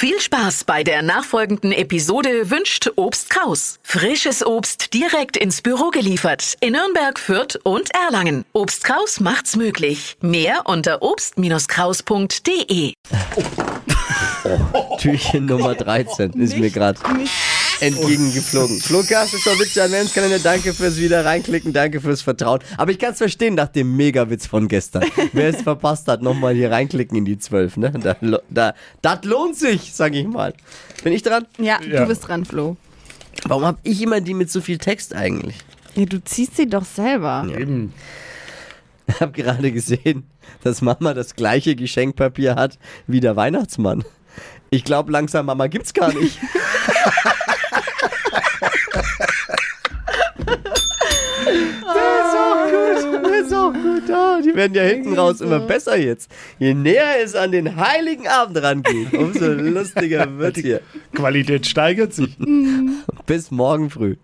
Viel Spaß bei der nachfolgenden Episode wünscht Obst Kraus. Frisches Obst direkt ins Büro geliefert in Nürnberg, Fürth und Erlangen. Obst Kraus macht's möglich. Mehr unter obst-kraus.de. Türchen Nummer 13 ist mir gerade entgegengeflogen. Flo Kerschel, Witze Adventskalender, danke fürs wieder reinklicken, danke fürs Vertrauen. Aber ich kann es verstehen nach dem Megawitz von gestern. Wer es verpasst hat, nochmal hier reinklicken in die 12. Ne? Da, da, das lohnt sich, sag ich mal. Bin ich dran? Ja, Ja. du bist dran, Flo. Warum habe ich immer die mit so viel Text eigentlich? Ja, du ziehst sie doch selber. Eben. Ich habe gerade gesehen, dass Mama das gleiche Geschenkpapier hat wie der Weihnachtsmann. Ich glaube langsam, Mama gibt's gar nicht. Der ist auch gut. Der ist auch gut. Ah, die werden ja hinten raus immer besser jetzt. Je näher es an den heiligen Abend rangeht, umso lustiger wird's hier. Qualität steigert sich. Bis morgen früh.